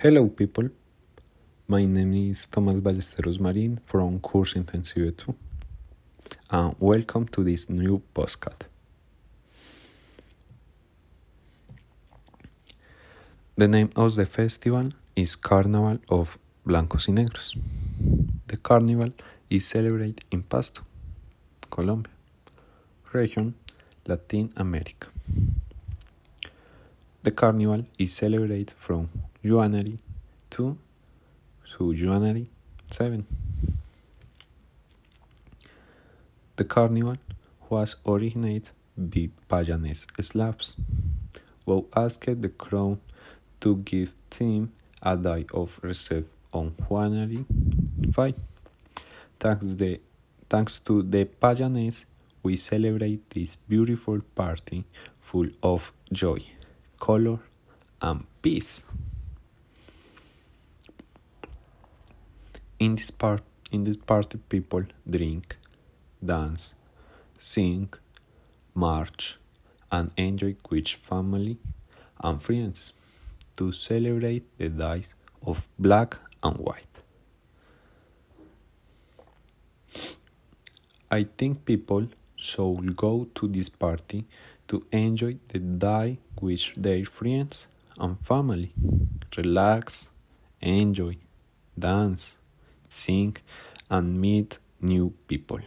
Hello, people. My name is Thomas Ballesteros Marin from Course Intensive 2, and welcome to this new postcard. The name of the festival is Carnival of Blancos y Negros. The carnival is celebrated in Pasto, Colombia, region Latin America. The carnival is celebrated from January 2 to January 7. The carnival was originated by Payanese Slavs who asked the crown to give them a day of rest on January 5. Thanks, the, thanks to the Payanese, we celebrate this beautiful party full of joy, color, and peace. In this part, in this party, people drink, dance, sing, march, and enjoy with family and friends to celebrate the days of black and white. I think people should go to this party to enjoy the day with their friends and family. Relax, enjoy, dance, sing, and meet new people.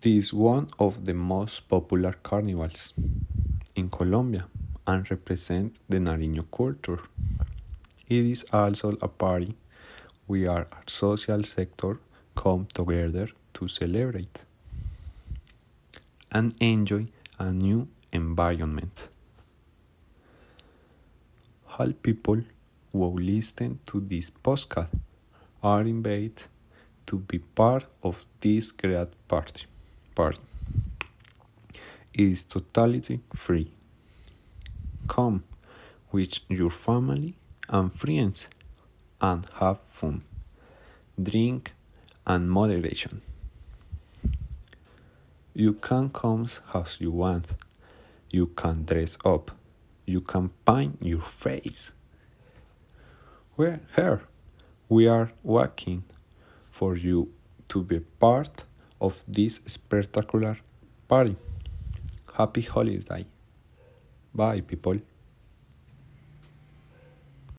This is one of the most popular carnivals in Colombia and represent the Nariño culture. It is also a party where our social sector come together to celebrate and enjoy a new environment. All people who listen to this postcard are invited to be part of this great party. party. It is totally free. Come with your family and friends and have fun. Drink and moderation. You can come as you want. You can dress up. You can paint your face. We're here. We are working for you to be part of this spectacular party. Happy holiday. Bye, people.